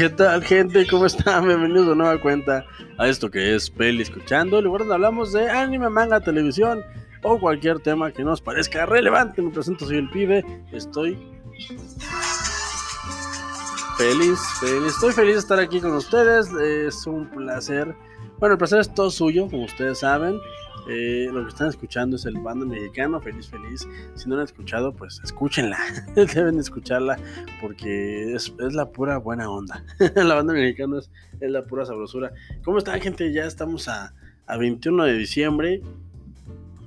¿Qué tal, gente? ¿Cómo están? Bienvenidos a nueva cuenta a esto que es Peli Escuchando, lugar hablamos de anime, manga, televisión o cualquier tema que nos parezca relevante. Me presento, soy el pibe. Estoy feliz, feliz. Estoy feliz de estar aquí con ustedes. Es un placer. Bueno, el placer es todo suyo, como ustedes saben. Eh, lo que están escuchando es el banda mexicano, feliz, feliz. Si no la han escuchado, pues escúchenla. Deben escucharla porque es, es, la pura buena onda. la banda mexicana es, es, la pura sabrosura. ¿Cómo están, gente? Ya estamos a, a 21 de diciembre.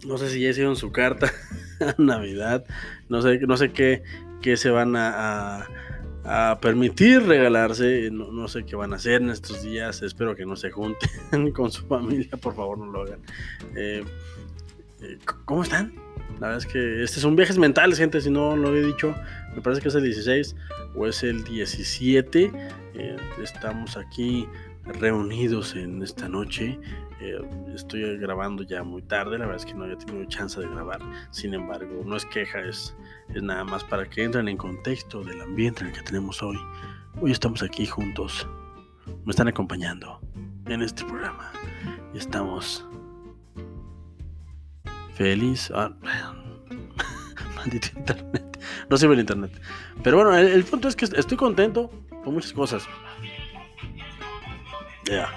No sé si ya hicieron su carta a Navidad. No sé, no sé qué, qué se van a a permitir regalarse. No, no, sé qué van a hacer en estos días. Espero que no se junten con su familia. Por favor, no lo hagan. Eh, eh, ¿Cómo están? La verdad es que este son viajes mentales, gente. Si no lo había dicho, me parece que es el 16 o es el 17. Eh, estamos aquí reunidos en esta noche. Eh, estoy grabando ya muy tarde, la verdad es que no había tenido chance de grabar. Sin embargo, no es queja, es, es nada más para que entren en contexto del ambiente en el que tenemos hoy. Hoy estamos aquí juntos, me están acompañando en este programa y estamos feliz. Ah, maldito internet, no sirve el internet. Pero bueno, el, el punto es que estoy contento por muchas cosas. Yeah.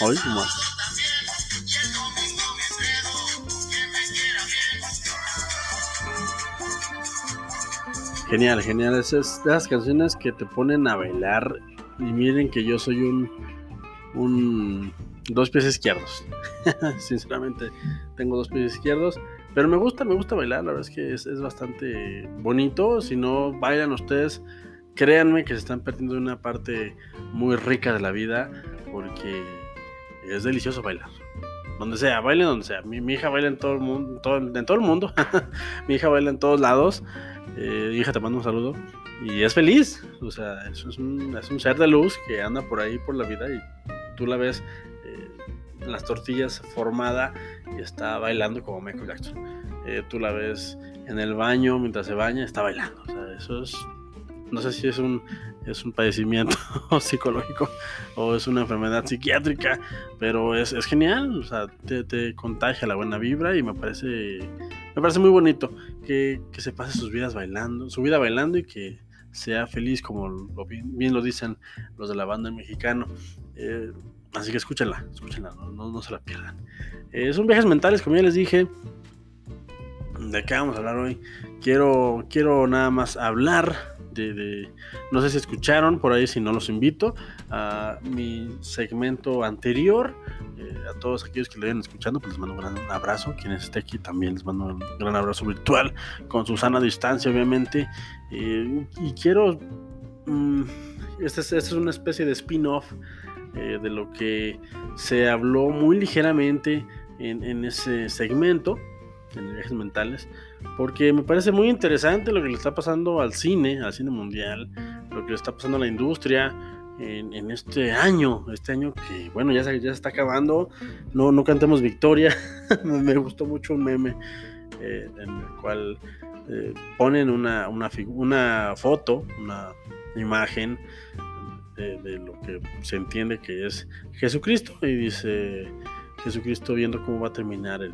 Hoy más. Genial, genial. Esas, esas canciones que te ponen a bailar. Y miren que yo soy un. un dos pies izquierdos. Sinceramente, tengo dos pies izquierdos. Pero me gusta, me gusta bailar. La verdad es que es, es bastante bonito. Si no bailan ustedes, créanme que se están perdiendo una parte muy rica de la vida. Porque es delicioso bailar. Donde sea, baile donde sea. Mi, mi hija baila en todo el mundo. Todo, en todo el mundo. mi hija baila en todos lados. Eh, hija, te mando un saludo. Y es feliz. O sea, eso es, un, es un ser de luz que anda por ahí por la vida y tú la ves eh, en las tortillas formada y está bailando como Michael Jackson. Eh, tú la ves en el baño mientras se baña, está bailando. O sea, eso es no sé si es un, es un padecimiento psicológico o es una enfermedad psiquiátrica, pero es, es genial, o sea, te, te, contagia la buena vibra y me parece, me parece muy bonito que, que, se pase sus vidas bailando, su vida bailando y que sea feliz como lo, bien, lo dicen los de la banda mexicano. Eh, así que escúchenla, escúchenla, no, no, no se la pierdan. Eh, son viajes mentales, como ya les dije. ¿De qué vamos a hablar hoy? Quiero, quiero nada más hablar de, no sé si escucharon por ahí, si no los invito a mi segmento anterior. Eh, a todos aquellos que lo vayan escuchando, pues les mando un gran abrazo. Quienes esté aquí también les mando un gran abrazo virtual, con su sana distancia, obviamente. Eh, y quiero. Um, esta es, esta es, una especie de spin-off eh, de lo que se habló muy ligeramente en, en ese segmento en viajes mentales, porque me parece muy interesante lo que le está pasando al cine, al cine mundial, lo que le está pasando a la industria en, este año, este año que, bueno, ya se, ya está acabando, no, no cantemos victoria, me gustó mucho un meme eh, en el cual eh, ponen una, una, una foto, una imagen de lo que se entiende que es Jesucristo y dice Jesucristo viendo cómo va a terminar el,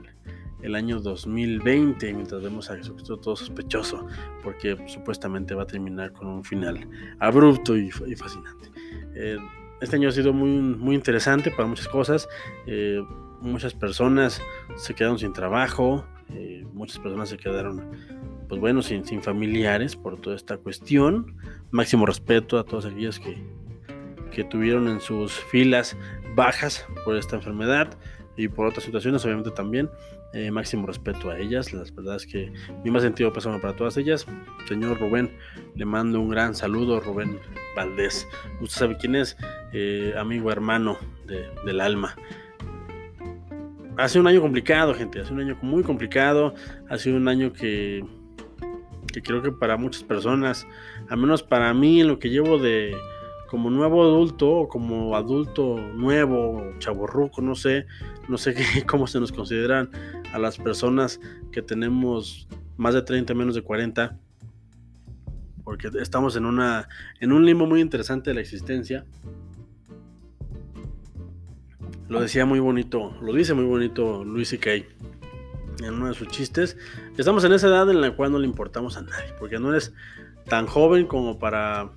el año 2020, mientras vemos a Jesucristo todo sospechoso, porque supuestamente va a terminar con un final abrupto y, y fascinante. Eh, este año ha sido muy, muy interesante para muchas cosas. Eh, muchas personas se quedaron sin trabajo, eh, muchas personas se quedaron, pues bueno, sin, sin familiares por toda esta cuestión. Máximo respeto a todos aquellos que, que tuvieron en sus filas bajas por esta enfermedad y por otras situaciones, obviamente también. Eh, máximo respeto a ellas. La verdad es que mi más sentido pésame para todas ellas. Señor Rubén, le mando un gran saludo, Rubén Valdés. Usted sabe quién es, eh, amigo hermano de, del alma. Hace un año complicado, gente. Hace un año muy complicado. Ha sido un año que, que creo que para muchas personas, al menos para mí, en lo que llevo de como nuevo adulto o como adulto nuevo, chaborruco, no sé, no sé qué, cómo se nos consideran a las personas que tenemos más de 30, menos de 40. porque estamos en, una, en un limbo muy interesante de la existencia. Lo decía muy bonito, lo dice muy bonito Luis Kay en uno de sus chistes. Estamos en esa edad en la cual no le importamos a nadie, porque no eres tan joven como para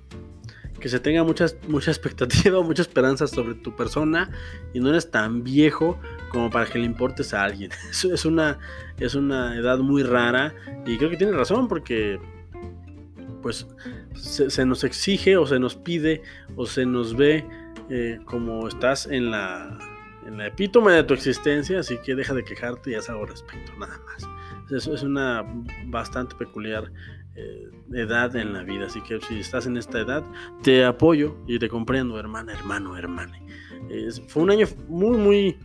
que se tenga muchas, mucha expectativa, mucha esperanza sobre tu persona y no eres tan viejo como para que le importes a alguien. Es una, es una edad muy rara y creo que tiene razón porque pues se, nos exige o se nos pide o se nos ve eh, como estás en la, en la epítome de tu existencia, así que deja de quejarte y haz algo al respecto, nada más. Eso es una bastante peculiar eh, edad en la vida. Así que si estás en esta edad, te apoyo y te comprendo, hermana, hermano, hermana. fue un año muy, muy,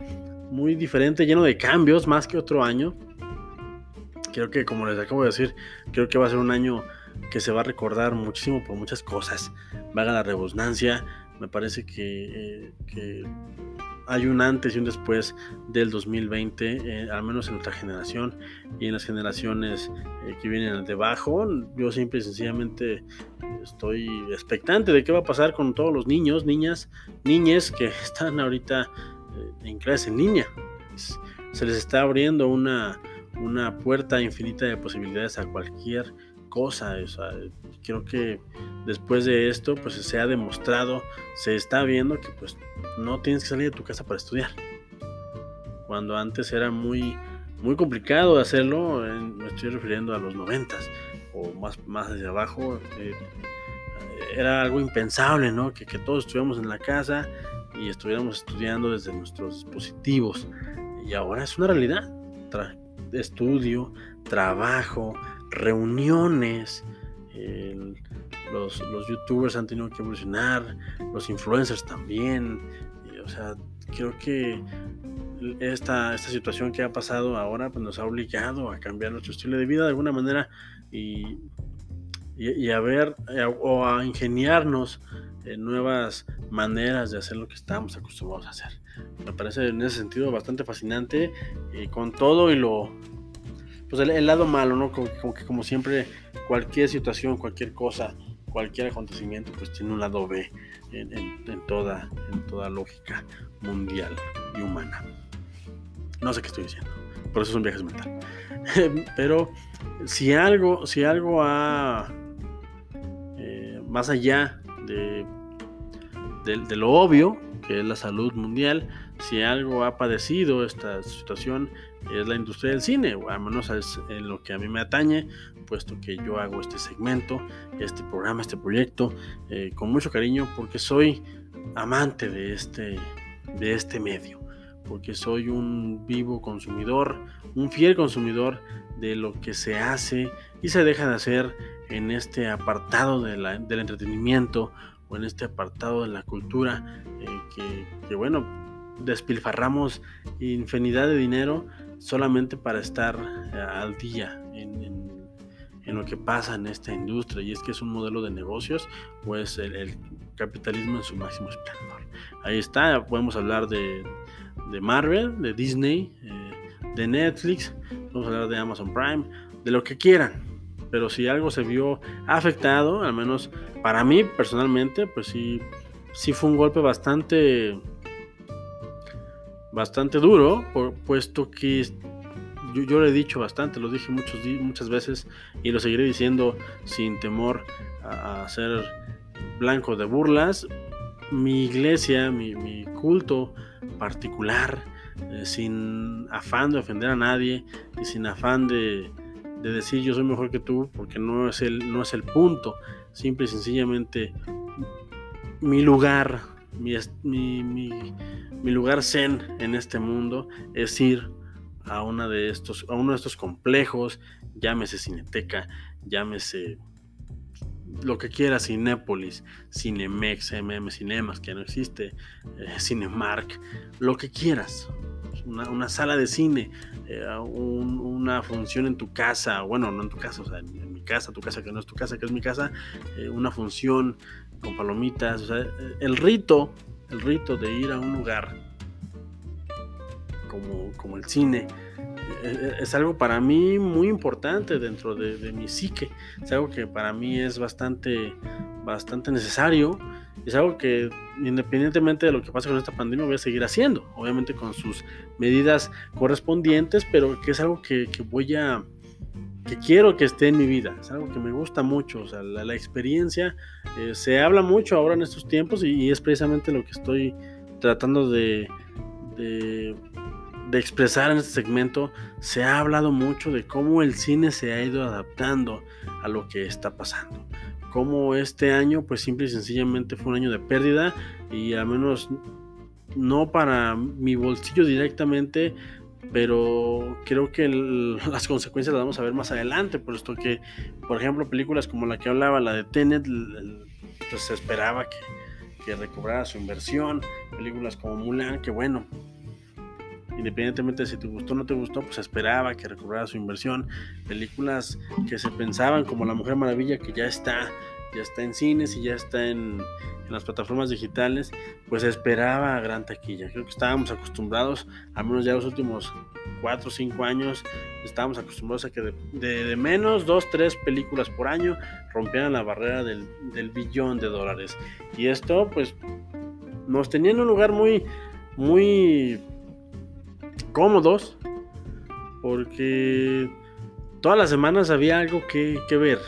muy diferente, lleno de cambios, más que otro año. Creo que, como les acabo de decir, creo que va a ser un año que se va a recordar muchísimo por muchas cosas. Vaga la rebusnancia. Me parece que, eh, que hay un antes y un después del 2020, eh, al menos en nuestra generación y en las generaciones eh, que vienen debajo. Yo simple y sencillamente estoy expectante de qué va a pasar con todos los niños, niñas, niñes que están ahorita eh, en clase en línea. Se les está abriendo una, una puerta infinita de posibilidades a cualquier cosa. creo que después de esto, pues se ha demostrado, se está viendo que pues no tienes que salir de tu casa para estudiar. Cuando antes era muy, muy complicado hacerlo, me estoy refiriendo a los noventas o más, más hacia abajo, eh, era algo impensable, ¿no? Que, que todos estuviéramos en la casa y estuviéramos estudiando desde nuestros dispositivos. Y ahora es una realidad. estudio, trabajo, reuniones, los, youtubers han tenido que evolucionar, los influencers también, o sea, creo que esta, esta situación que ha pasado ahora pues nos ha obligado a cambiar nuestro estilo de vida de alguna manera y, y, a ver o a ingeniarnos en nuevas maneras de hacer lo que estábamos acostumbrados a hacer. Me parece en ese sentido bastante fascinante y con todo y lo pues el, lado malo, ¿no? Como, que como siempre, cualquier situación, cualquier cosa, cualquier acontecimiento, pues tiene un lado B en, toda, en toda lógica mundial y humana. No sé qué estoy diciendo, por eso es un viaje mental. Pero si algo, si algo ha eh, más allá de, de, lo obvio, que es la salud mundial, si algo ha padecido esta situación es la industria del cine, o al menos es en lo que a mí me atañe, puesto que yo hago este segmento, este programa, este proyecto, eh, con mucho cariño, porque soy amante de este, de este medio, porque soy un vivo consumidor, un fiel consumidor de lo que se hace y se deja de hacer en este apartado del entretenimiento o en este apartado de la cultura, eh, que bueno, despilfarramos infinidad de dinero solamente para estar eh, al día en, lo que pasa en esta industria. Y es que es un modelo de negocios pues el, capitalismo en su máximo esplendor. Ahí está podemos hablar de, Marvel de Disney eh, de Netflix podemos hablar de Amazon Prime de lo que quieran. Pero si algo se vio afectado al menos para mí personalmente pues sí sí fue un golpe bastante bastante duro, puesto que yo, yo, lo he dicho bastante, lo dije muchos, muchas veces y lo seguiré diciendo sin temor a, ser blanco de burlas. Mi iglesia, mi, culto particular, eh, sin afán de ofender a nadie y sin afán de, de, decir yo soy mejor que tú, porque no es el, no es el punto. Simple y sencillamente mi lugar, mi, mi mi lugar zen en este mundo es ir a, una de estos, a uno de estos complejos, llámese Cineteca, llámese lo que quiera, Cinépolis, Cinemex, MM Cinemas, que no existe, eh, Cinemark, lo que quieras. Una, sala de cine, eh, una función en tu casa, bueno, no en tu casa, o sea, en, mi casa, tu casa que no es tu casa, que es mi casa, eh, una función con palomitas, o sea, el rito el rito de ir a un lugar como, como el cine. E, e, es algo para mí muy importante dentro de, de, mi psique. Es algo que para mí es bastante, bastante necesario. Es algo que independientemente de lo que pase con esta pandemia voy a seguir haciendo. Obviamente con sus medidas correspondientes, pero que es algo que, que voy a, que quiero que esté en mi vida, es algo que me gusta mucho, o sea, la, experiencia eh, se habla mucho ahora en estos tiempos y, es precisamente lo que estoy tratando de, expresar en este segmento. Se ha hablado mucho de cómo el cine se ha ido adaptando a lo que está pasando, cómo este año pues simple y sencillamente fue un año de pérdida y al menos no para mi bolsillo directamente, pero creo que las consecuencias las vamos a ver más adelante, puesto que, por ejemplo, películas como la que hablaba, la de Tenet, pues se esperaba que, que recobrara su inversión, películas como Mulan, que bueno, independientemente de si te gustó o no te gustó, pues esperaba que recobrara su inversión, películas que se pensaban como La Mujer Maravilla, que ya está ya está en cines y ya está en, las plataformas digitales, pues esperaba gran taquilla. Creo que estábamos acostumbrados, al menos ya los últimos 4 o 5 años, estábamos acostumbrados a que de, menos 2, 3 películas por año rompieran la barrera del, del billón de dólares. Y esto, pues, nos tenía en un lugar muy, muy cómodos, porque todas las semanas había algo que, que ver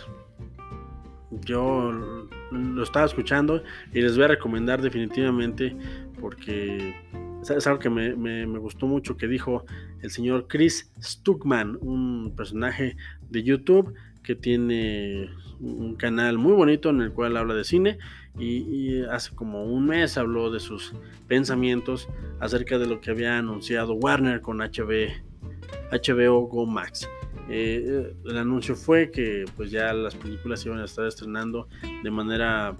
yo lo estaba escuchando y les voy a recomendar definitivamente porque es algo que me, gustó mucho que dijo el señor Chris Stuckman, un personaje de YouTube que tiene un canal muy bonito en el cual habla de cine y, hace como un mes habló de sus pensamientos acerca de lo que había anunciado Warner con HB, HBO Go Max. Eh, el anuncio fue que pues ya las películas iban a estar estrenando de manera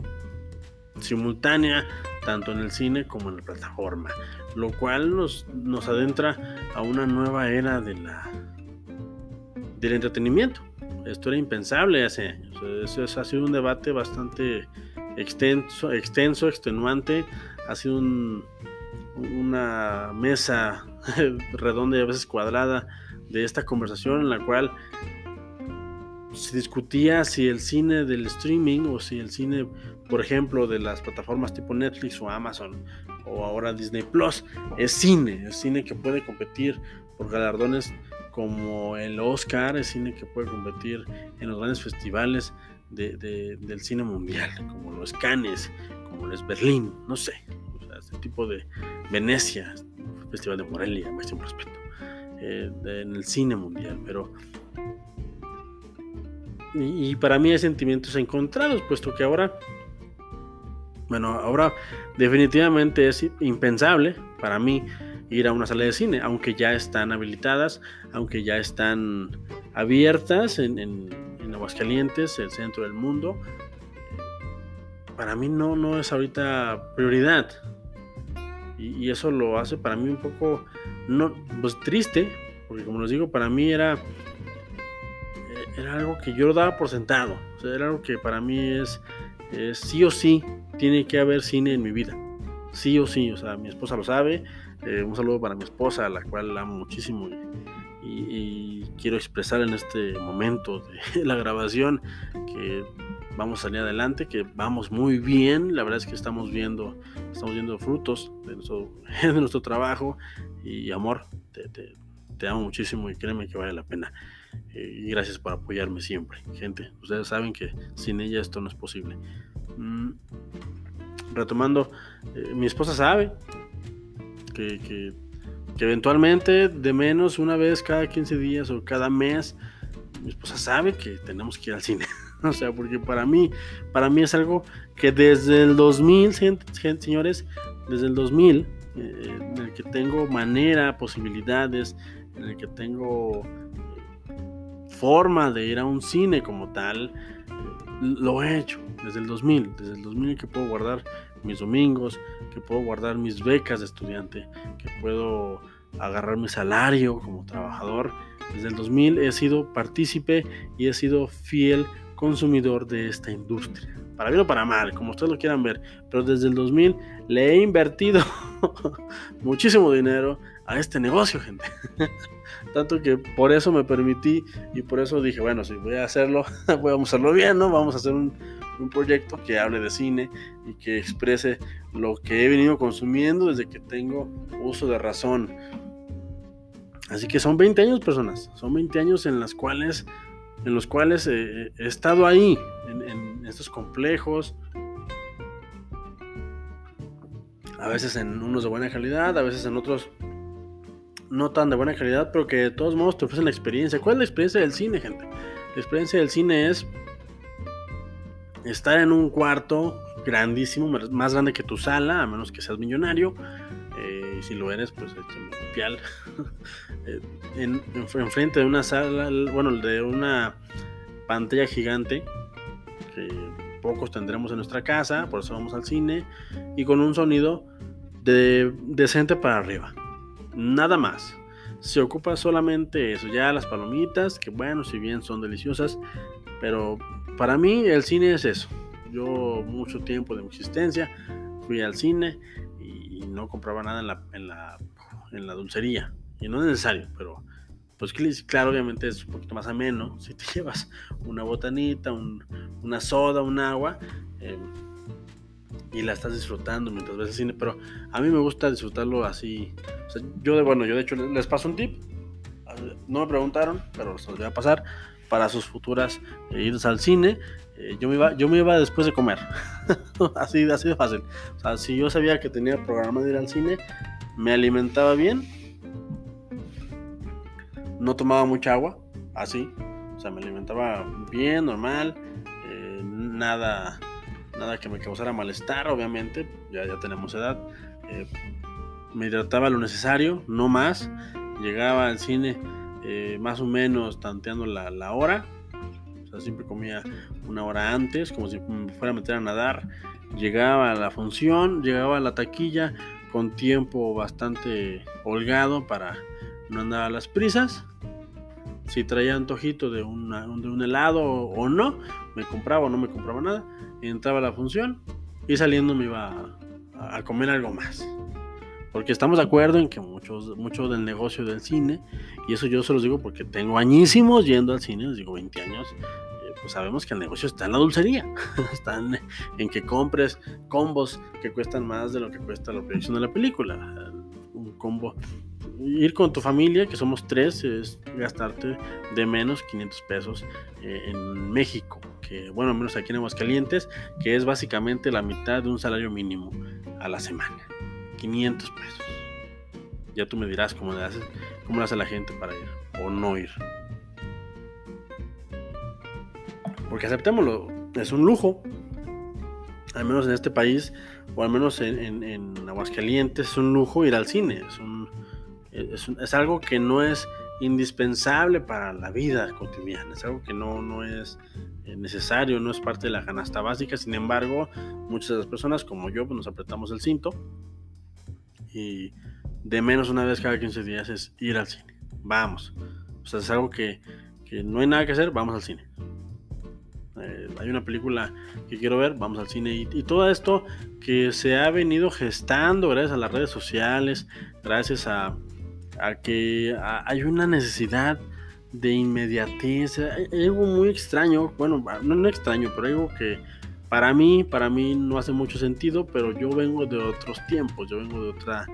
simultánea tanto en el cine como en la plataforma lo cual nos, nos adentra a una nueva era de la del entretenimiento. Esto era impensable hace años. Eso, ha sido un debate bastante extenso extenso extenuante. Ha sido una mesa redonda y a veces cuadrada de esta conversación en la cual se discutía si el cine del streaming o si el cine, por ejemplo, de las plataformas tipo Netflix o Amazon o ahora Disney Plus es cine, es cine que puede competir por galardones como el Oscar, es cine que puede competir en los grandes festivales del cine mundial, como los Cannes, como los Berlín, no sé, este tipo de Venecia, Festival de Morelia, un respeto. Eh, en el cine mundial, pero... Y, para mí hay sentimientos encontrados, puesto que ahora, bueno, ahora definitivamente es impensable para mí ir a una sala de cine, aunque ya están habilitadas, aunque ya están abiertas en, en, Aguascalientes, el centro del mundo. Para mí no, no es ahorita prioridad. Y, eso lo hace para mí un poco no, pues triste, porque como les digo, para mí era, eh, era algo que yo lo daba por sentado, era algo que para mí es, sí o sí, tiene que haber cine en mi vida, sí o sí, o sea, mi esposa lo sabe, eh, un saludo para mi esposa, a la cual amo muchísimo y, quiero expresar en este momento de la grabación que vamos a salir adelante, que vamos muy bien, la verdad es que estamos viendo, estamos viendo frutos de nuestro, de nuestro trabajo y amor, te, amo muchísimo y créeme que vale la pena. Eh, y gracias por apoyarme siempre, gente. Ustedes saben que sin ella esto no es posible. Mm, retomando, eh, mi esposa sabe que, que, que, eventualmente, de menos una vez cada 15 días o cada mes, mi esposa sabe que tenemos que ir al cine. o sea, porque para mí, para mí es algo que desde el 2000, señores, desde el 2000, eh, en el que tengo manera, posibilidades, en el que tengo eh, forma de ir a un cine como tal, lo he hecho desde el 2000, desde el 2000 que puedo guardar mis domingos, que puedo guardar mis becas de estudiante, que puedo agarrar mi salario como trabajador. Desde el 2000 he sido partícipe y he sido fiel consumidor de esta industria. Para bien o para mal, como ustedes lo quieran ver. Pero desde el 2000 le he invertido muchísimo dinero a este negocio, gente. Tanto que por eso me permití y por eso dije, bueno, si voy a hacerlo, vamos a hacerlo bien, ¿no? Vamos a hacer un, un proyecto que hable de cine y que exprese lo que he venido consumiendo desde que tengo uso de razón. Así que son 20 años, personas. Son 20 años en las cuales, en los cuales he estado ahí, en, estos complejos. A veces en unos de buena calidad, a veces en otros no tan de buena calidad, pero que de todos modos te ofrecen la experiencia. ¿Cuál es la experiencia del cine, gente? La experiencia del cine es estar en un cuarto grandísimo, más grande que tu sala, a menos que seas millonario. Eh, si lo eres, pues échame pial. Eh, en, enfrente de una sala, bueno, de una pantalla gigante que pocos tendremos en nuestra casa, por eso vamos al cine, y con un sonido de, decente para arriba. Nada más. Se ocupa solamente eso, ya las palomitas, que bueno, si bien son deliciosas, pero para mí el cine es eso. Yo mucho tiempo de mi existencia fui al cine y no compraba nada en la, en la, en la dulcería. Y no es necesario, pero pues claro, obviamente es un poquito más ameno si te llevas una botanita, una soda, un agua eh, y la estás disfrutando mientras ves el cine. Pero a mí me gusta disfrutarlo así. yo, de, bueno, yo de hecho les paso un tip. No me preguntaron, pero los voy a pasar para sus futuras eh, idas al cine. Eh, yo, me iba, yo me iba después de comer. así, así de fácil. O sea, si yo sabía que tenía programa de ir al cine, me alimentaba bien. No tomaba mucha agua, así. O sea, me alimentaba bien, normal. Eh, nada, nada que me causara malestar, obviamente. Ya, ya tenemos edad. me hidrataba lo necesario, no más. Llegaba al cine eh, más o menos tanteando la, hora. Siempre comía una hora antes, como si me fuera a meter a nadar. Llegaba a la función, llegaba a la taquilla con tiempo bastante holgado para no andar a las prisas. Si traía antojito de, de un helado o, no, me compraba o no me compraba nada. Entraba a la función y saliendo me iba a comer algo más. Porque estamos de acuerdo en que muchos, mucho del negocio del cine, y eso yo se los digo porque tengo añísimos yendo al cine, les digo 20 años, eh, pues sabemos que el negocio está en la dulcería, está en, que compres combos que cuestan más de lo que cuesta la producción de la película. Un combo ir con tu familia, que somos tres, es gastarte de menos 500 pesos eh, en México, que bueno, menos aquí en Aguascalientes, que es básicamente la mitad de un salario mínimo a la semana. 500 pesos. Ya tú me dirás cómo le, hace, cómo le hace la gente para ir o no ir. Porque aceptémoslo, es un lujo. Al menos en este país, o al menos en, en, Aguascalientes, es un lujo ir al cine. Es, algo que no es indispensable para la vida cotidiana. Es algo que no, no es eh, necesario, no es parte de la canasta básica. Sin embargo, muchas de las personas, como yo, pues nos apretamos el cinto y de menos una vez cada 15 días es ir al cine. Vamos. O sea, es algo que, no hay nada que hacer, vamos al cine. Eh, hay una película que quiero ver, vamos al cine. Y, todo esto que se ha venido gestando gracias a las redes sociales, gracias a, que hay una necesidad de inmediatez. Hay, algo muy extraño, bueno, no, no extraño, pero algo que para mí, para mí no hace mucho sentido, pero yo vengo de otros tiempos, yo vengo de otra,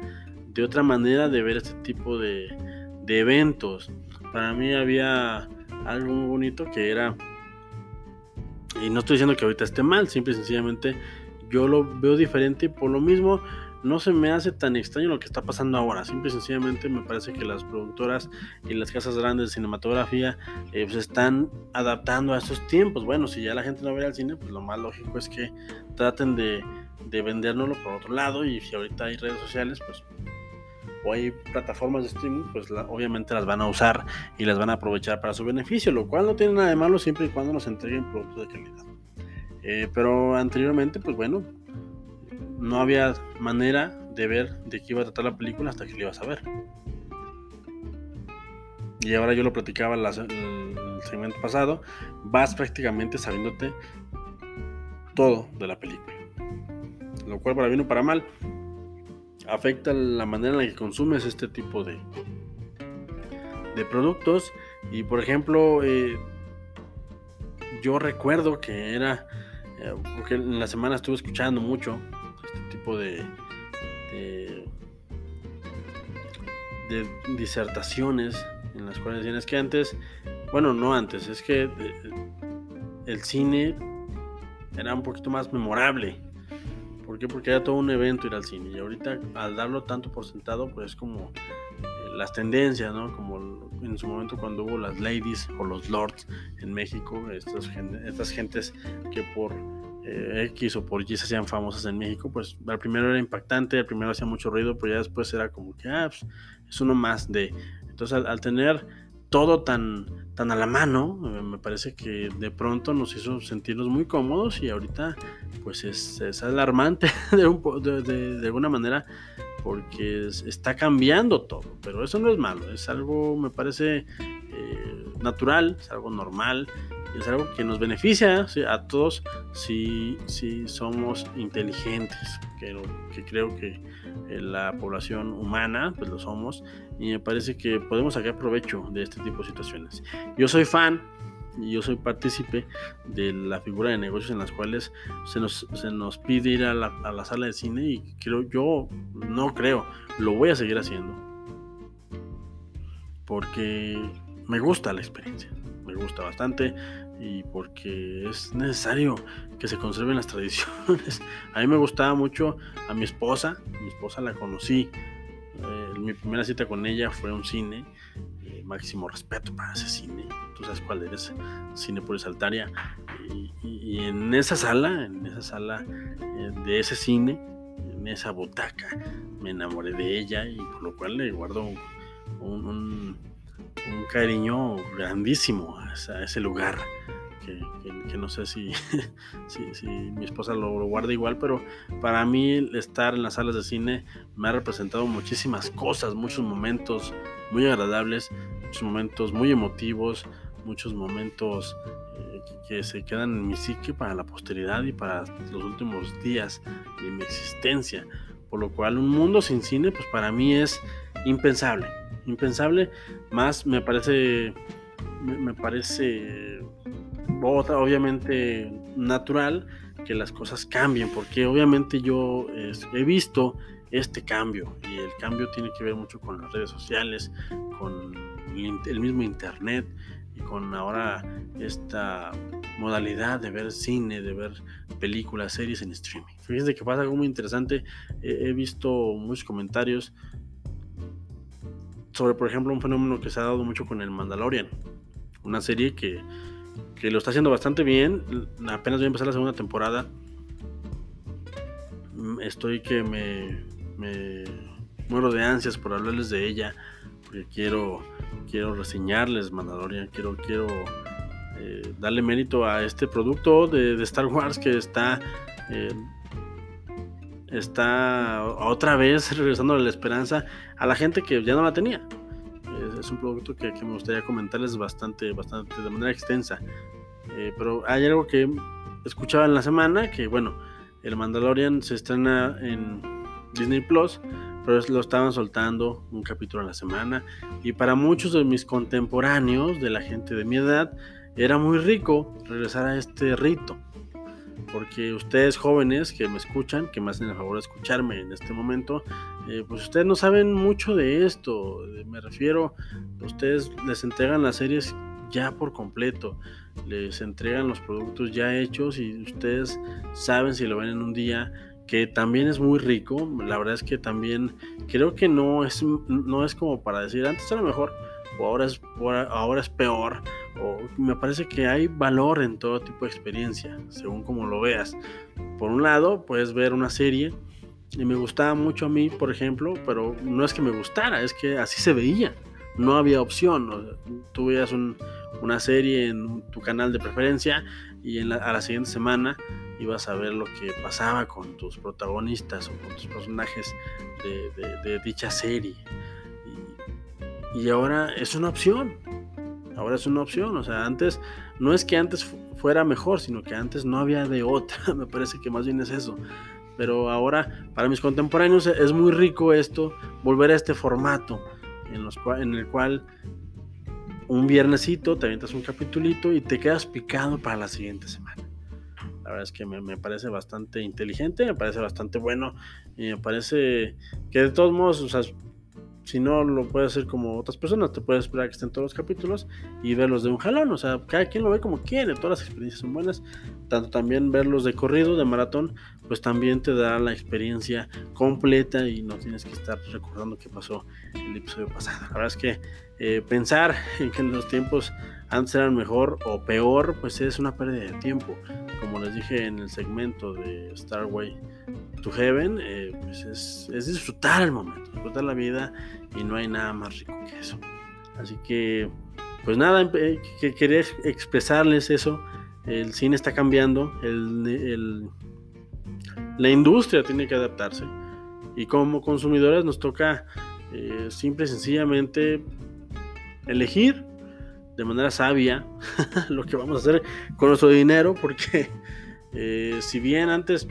de otra manera de ver este tipo de, de eventos. Para mí había algo muy bonito que era, y no estoy diciendo que ahorita esté mal, simple y sencillamente yo lo veo diferente y por lo mismo no se me hace tan extraño lo que está pasando ahora. Simple y sencillamente me parece que las productoras y las casas grandes de cinematografía eh, pues están adaptando a estos tiempos. Bueno, si ya la gente no ve al cine, pues lo más lógico es que traten de, de vendérnoslo por otro lado. Y si ahorita hay redes sociales, pues o hay plataformas de streaming, pues obviamente las van a usar y las van a aprovechar para su beneficio, lo cual no tiene nada de malo siempre y cuando nos entreguen productos de calidad. Eh, pero anteriormente, pues bueno, no había manera de ver de qué iba a tratar la película hasta que la ibas a ver. Y ahora yo lo platicaba el el segmento pasado, vas prácticamente sabiéndote todo de la película. Lo cual para bien o para mal afecta la manera en la que consumes este tipo de, de productos. Y por ejemplo, eh, yo recuerdo que era, eh, porque en la semana estuve escuchando mucho de, disertaciones en las cuales decían, es que antes, bueno, no antes, es que eh, el cine era un poquito más memorable. ¿Por qué? Porque era todo un evento ir al cine. Y ahorita al darlo tanto por sentado, pues como las tendencias, ¿no? Como en su momento cuando hubo las ladies o los lords en México, estas, estas gentes que por eh, X o por Y se hacían famosas en México, pues al primero era impactante, al primero hacía mucho ruido, pero ya después era como que, ah, pues, es uno más de... Entonces al, tener todo tan, tan a la mano, eh, me parece que de pronto nos hizo sentirnos muy cómodos y ahorita pues es, es alarmante de, un, de, de, alguna manera porque está cambiando todo, pero eso no es malo, es algo, me parece, eh, natural, es algo normal, es algo que nos beneficia a todos si, si somos inteligentes, que, que creo que eh, la población humana, pues lo somos, y me parece que podemos sacar provecho de este tipo de situaciones. Yo soy fan y yo soy partícipe de la figura de negocios en las cuales se nos, se nos pide ir a la, a la, sala de cine y creo yo no creo lo voy a seguir haciendo porque me gusta la experiencia me gusta bastante y porque es necesario que se conserven las tradiciones a mí me gustaba mucho a mi esposa mi esposa la conocí eh, mi primera cita con ella fue un cine máximo respeto para ese cine. Tú sabes cuál eres, Cine por Altaria. Y, y, en esa sala, en esa sala eh, de ese cine, en esa butaca, me enamoré de ella y por lo cual le guardo un, un cariño grandísimo a, ese lugar que, no sé si, mi esposa lo, lo, guarda igual, pero para mí estar en las salas de cine me ha representado muchísimas cosas, muchos momentos muy agradables, muchos momentos muy emotivos, muchos momentos eh, que, se quedan en mi psique para la posteridad y para los últimos días de mi existencia. Por lo cual un mundo sin cine, pues para mí es impensable. Impensable, más me parece, me parece obviamente natural que las cosas cambien, porque obviamente yo he visto este cambio y el cambio tiene que ver mucho con las redes sociales, con el mismo internet y con ahora esta modalidad de ver cine, de ver películas, series en streaming. Fíjense que pasa algo muy interesante, he visto muchos comentarios sobre, por ejemplo, un fenómeno que se ha dado mucho con el Mandalorian, una serie que que lo está haciendo bastante bien. Apenas voy a empezar la segunda temporada. Mm, estoy que me, me muero de ansias por hablarles de ella. Porque quiero, quiero reseñarles Mandalorian. Quiero, quiero eh, darle mérito a este producto de, Star Wars que está. Eh, está otra vez regresando la esperanza a la gente que ya no la tenía es un producto que, me gustaría comentarles bastante, bastante de manera extensa. Eh, pero hay algo que escuchaba en la semana, que bueno, el Mandalorian se estrena en Disney Plus, pero lo estaban soltando un capítulo a la semana. Y para muchos de mis contemporáneos, de la gente de mi edad, era muy rico regresar a este rito porque ustedes jóvenes que me escuchan, que me hacen el favor de escucharme en este momento, eh, pues ustedes no saben mucho de esto. Me refiero, ustedes les entregan las series ya por completo, les entregan los productos ya hechos y ustedes saben si lo ven en un día que también es muy rico. La verdad es que también creo que no es, no es como para decir antes era mejor o ahora es, ahora es peor me parece que hay valor en todo tipo de experiencia, según como lo veas. Por un lado, puedes ver una serie y me gustaba mucho a mí, por ejemplo, pero no es que me gustara, es que así se veía. No había opción. Tú veías una serie en tu canal de preferencia y a la siguiente semana ibas a ver lo que pasaba con tus protagonistas o con tus personajes de, dicha serie. Y ahora es una opción Ahora es una opción, o sea, antes no es que antes fuera mejor, sino que antes no había de otra, me parece que más bien es eso. Pero ahora, para mis contemporáneos, es muy rico esto, volver a este formato en, los, en el cual un viernesito te avientas un capitulito y te quedas picado para la siguiente semana. La verdad es que me, me, parece bastante inteligente, me parece bastante bueno y me parece que de todos modos, o sea, si no lo puedes hacer como otras personas, te puedes esperar que estén todos los capítulos y verlos de un jalón. O sea, cada quien lo ve como quiere, todas las experiencias son buenas. Tanto también verlos de corrido, de maratón, pues también te da la experiencia completa y no tienes que estar recordando qué pasó el episodio pasado. La verdad es que eh, pensar en que los tiempos antes eran mejor o peor, pues es una pérdida de tiempo. Como les dije en el segmento de Starway to Heaven, eh, pues es, disfrutar el momento, disfrutar la vida y no hay nada más rico que eso. Así que, pues nada, eh, que quería expresarles eso. El cine está cambiando, el, la industria tiene que adaptarse y como consumidores nos toca eh, simple y sencillamente elegir de manera sabia lo que vamos a hacer con nuestro dinero porque si bien antes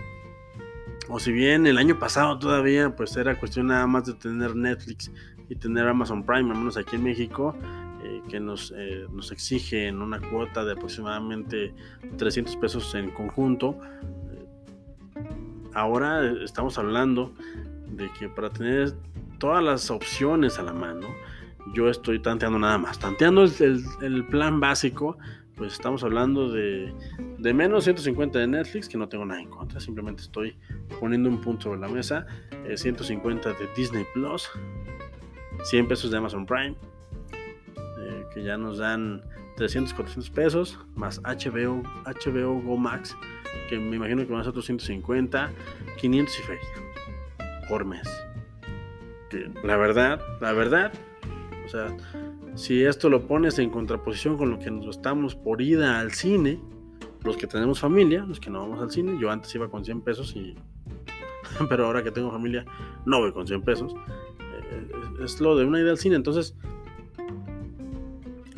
o si bien el año pasado todavía pues era cuestión nada más de tener Netflix y tener Amazon Prime, al menos aquí en México, eh, que nos, eh, nos exigen una cuota de aproximadamente 300 pesos en conjunto. Eh, ahora estamos hablando de que para tener todas las opciones a la mano, yo estoy tanteando nada más. Tanteando el, el plan básico pues estamos hablando de, de, menos 150 de Netflix, que no tengo nada en contra, simplemente estoy poniendo un punto sobre la mesa, 150 eh, de Disney Plus, 100 pesos de Amazon Prime, eh, que ya nos dan 300, 400 pesos, más HBO, HBO Go Max, que me imagino que van a ser otros 150, 500 y feria por mes. La verdad, la verdad, o sea, si esto lo pones en contraposición con lo que nos gastamos por ida al cine, los que tenemos familia, los que no vamos al cine, yo antes iba con 100 pesos y... Pero ahora que tengo familia, no voy con 100 pesos. Eh, es lo de una ida al cine, entonces...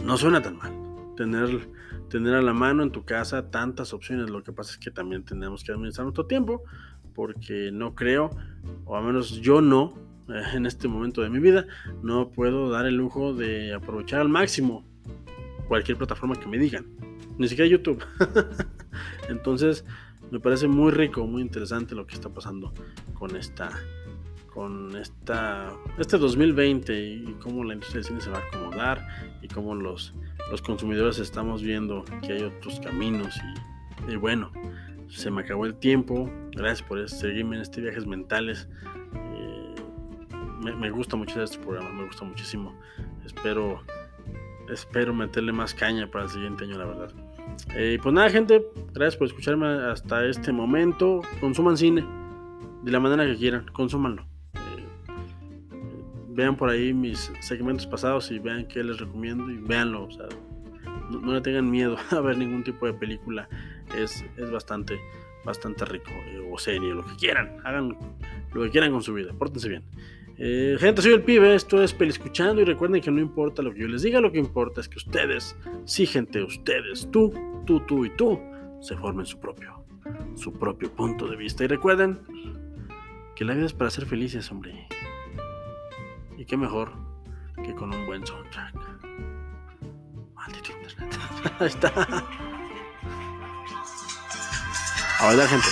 No suena tan mal tener, tener a la mano en tu casa tantas opciones. Lo que pasa es que también tenemos que administrar nuestro tiempo, porque no creo, o al menos yo no, en este momento de mi vida, no puedo dar el lujo de aprovechar al máximo cualquier plataforma que me digan, ni siquiera YouTube. Entonces, me parece muy rico, muy interesante lo que está pasando con esta con esta este 2020 y cómo la industria del cine se va a acomodar y cómo los, los consumidores estamos viendo que hay otros caminos y, y bueno, se me acabó el tiempo. Gracias por seguirme en este viajes mentales me, gusta mucho este programa, me gusta muchísimo. Espero, espero meterle más caña para el siguiente año, la verdad. Eh, pues nada, gente, gracias por escucharme hasta este momento. Consuman cine de la manera que quieran, consúmanlo. Eh, vean por ahí mis segmentos pasados y vean qué les recomiendo y véanlo. O sea, no, le tengan miedo a ver ningún tipo de película. Es, es bastante, bastante rico. Eh, o serie, lo que quieran. Hagan lo que quieran con su vida. Pórtense bien. Eh, gente, soy el pibe, esto es Escuchando y recuerden que no importa lo que yo les diga, lo que importa es que ustedes, sí gente, ustedes, tú, tú, tú y tú, se formen su propio, su propio punto de vista. Y recuerden que la vida es para ser felices, hombre. Y qué mejor que con un buen soundtrack. Maldito internet. Ahí está. Ahora gente.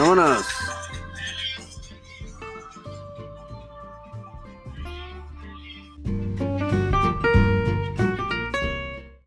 known as